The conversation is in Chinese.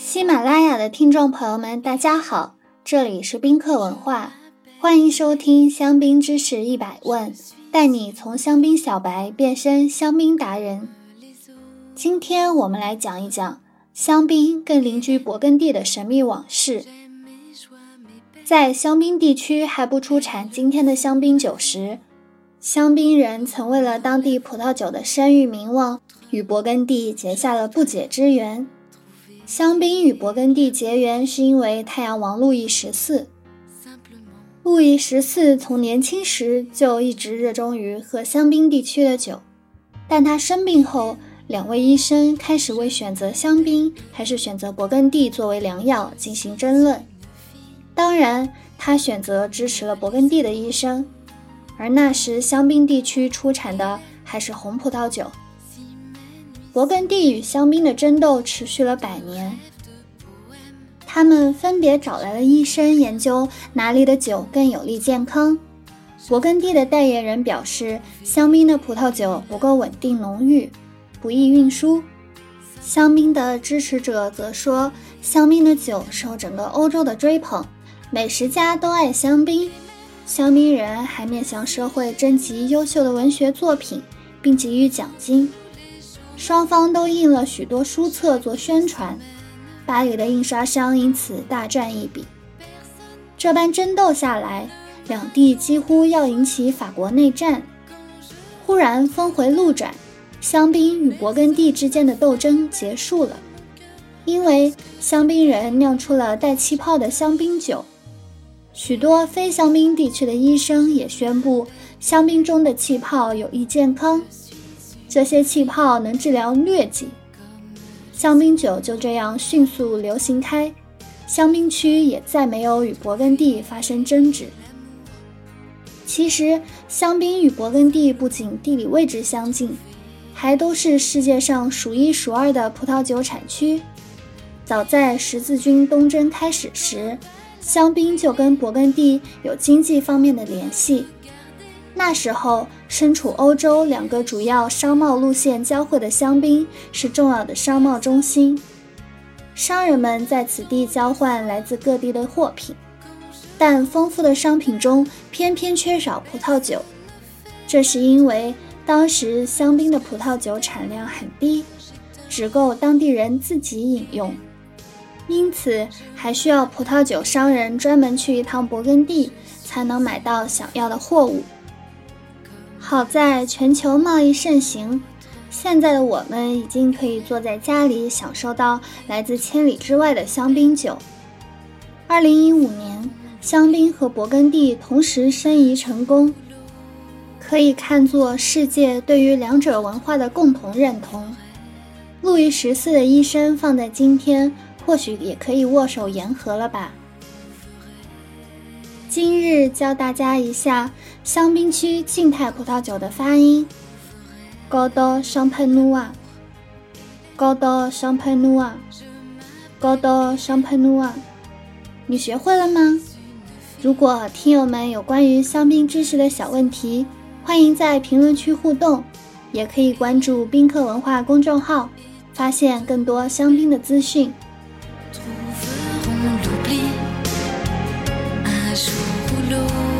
喜马拉雅的听众朋友们，大家好，这里是宾客文化，欢迎收听香槟知识一百问，带你从香槟小白变身香槟达人。今天我们来讲一讲香槟跟邻居勃艮第的神秘往事。在香槟地区还不出产今天的香槟酒时，香槟人曾为了当地葡萄酒的声誉名望，与勃艮第结下了不解之缘。香槟与勃艮第结缘是因为太阳王路易十四。路易十四从年轻时就一直热衷于喝香槟地区的酒，但他生病后，两位医生开始为选择香槟还是选择勃艮第作为良药进行争论。当然，他选择支持了勃艮第的医生，而那时香槟地区出产的还是红葡萄酒。勃艮第与香槟的争斗持续了百年，他们分别找来了医生研究哪里的酒更有利健康。勃艮第的代言人表示，香槟的葡萄酒不够稳定浓郁，不易运输；香槟的支持者则说，香槟的酒受整个欧洲的追捧，美食家都爱香槟，香槟人还面向社会征集优秀的文学作品，并给予奖金。双方都印了许多书册做宣传，巴黎的印刷商因此大赚一笔。这般争斗下来，两地几乎要引起法国内战。忽然峰回路转，香槟与勃艮第之间的斗争结束了，因为香槟人酿出了带气泡的香槟酒。许多非香槟地区的医生也宣布，香槟中的气泡有益健康。这些气泡能治疗疟疾，香槟酒就这样迅速流行开，香槟区也再没有与勃艮第发生争执。其实，香槟与勃艮第不仅地理位置相近，还都是世界上数一数二的葡萄酒产区。早在十字军东征开始时，香槟就跟勃艮第有经济方面的联系。那时候，身处欧洲两个主要商贸路线交汇的香槟是重要的商贸中心，商人们在此地交换来自各地的货品，但丰富的商品中偏偏缺少葡萄酒，这是因为当时香槟的葡萄酒产量很低，只够当地人自己饮用，因此还需要葡萄酒商人专门去一趟勃艮第，才能买到想要的货物。好在全球贸易盛行，现在的我们已经可以坐在家里享受到来自千里之外的香槟酒。二零一五年，香槟和勃艮第同时申遗成功，可以看作世界对于两者文化的共同认同。路易十四的一生放在今天，或许也可以握手言和了吧。今日教大家一下香槟区静态葡萄酒的发音：高多香喷努啊，高多香喷努啊，高多香喷努啊。你学会了吗？如果听友们有关于香槟知识的小问题，欢迎在评论区互动，也可以关注宾客文化公众号，发现更多香槟的资讯。殊不知